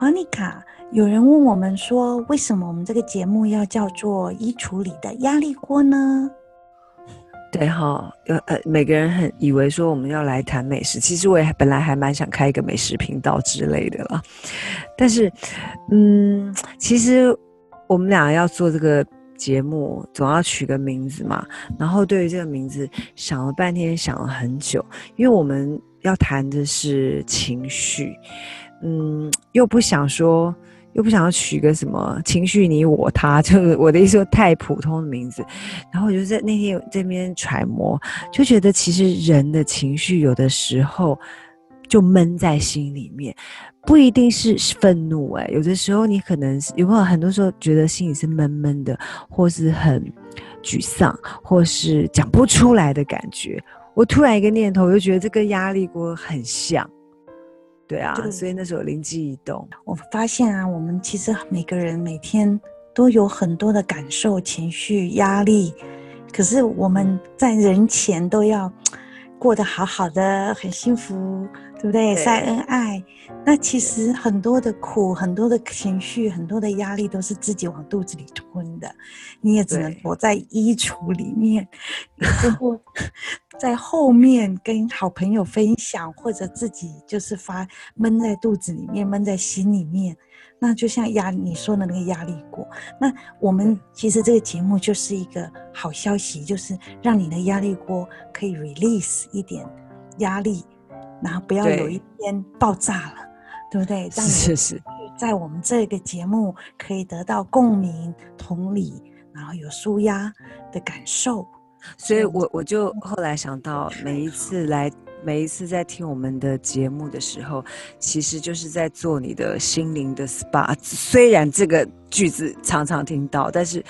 莫妮卡，有人问我们说，为什么我们这个节目要叫做“衣橱里的压力锅”呢？对哈，呃呃，每个人很以为说我们要来谈美食，其实我也本来还蛮想开一个美食频道之类的啦。但是，嗯，其实我们俩要做这个节目，总要取个名字嘛。然后对于这个名字，想了半天，想了很久，因为我们要谈的是情绪，嗯，又不想说。又不想要取个什么情绪你我他，就是我的意思说太普通的名字，然后我就在那天这边揣摩，就觉得其实人的情绪有的时候就闷在心里面，不一定是愤怒哎、有的时候你可能有没有很多时候觉得心里是闷闷的，或是很沮丧，或是讲不出来的感觉。我突然一个念头，我就觉得这跟压力锅很像。对啊，对，所以那时候灵机一动，我发现啊，我们其实每个人每天都有很多的感受、情绪、压力，可是我们在人前都要过得好好的，很幸福。对不对？晒恩爱，那其实很多的苦、很多的情绪、很多的压力都是自己往肚子里吞的。你也只能躲在衣橱里面，然后 在后面跟好朋友分享，或者自己就是发闷在肚子里面、闷在心里面。那就像压你说的那个压力锅。那我们其实这个节目就是一个好消息，就是让你的压力锅可以 release 一点压力。然后不要有一天爆炸了，对，对不对？是是。在我们这个节目可以得到共鸣、同理，然后有舒压的感受。所以我我就后来想到，每一次来，每一次在听我们的节目的时候，其实就是在做你的心灵的 SPA。虽然这个句子常常听到，但是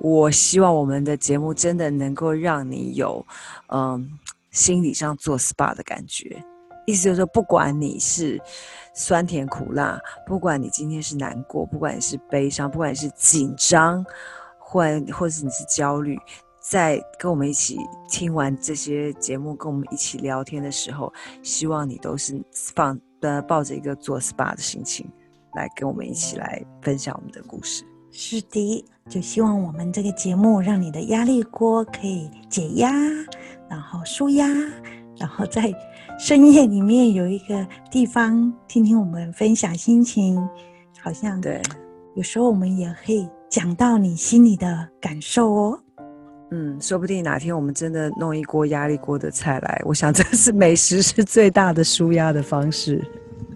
我希望我们的节目真的能够让你有，嗯，心理上做 SPA 的感觉。意思就是说，不管你是酸甜苦辣，不管你今天是难过，不管你是悲伤，不管你是紧张，或或是你是焦虑，在跟我们一起听完这些节目，跟我们一起聊天的时候，希望你都是放呃抱着一个做 SPA 的心情，来跟我们一起来分享我们的故事。是的，就希望我们这个节目让你的压力锅可以解压，然后舒压，然后在。深夜里面有一个地方，听听我们分享心情，好像对。有时候我们也可以讲到你心里的感受哦。嗯，说不定哪天我们真的弄一锅压力锅的菜来，我想这是美食是最大的舒压的方式。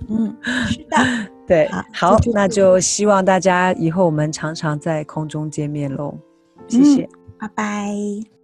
嗯，是的，对，好，那就希望大家以后我们常常在空中见面喽。谢谢，嗯，拜拜。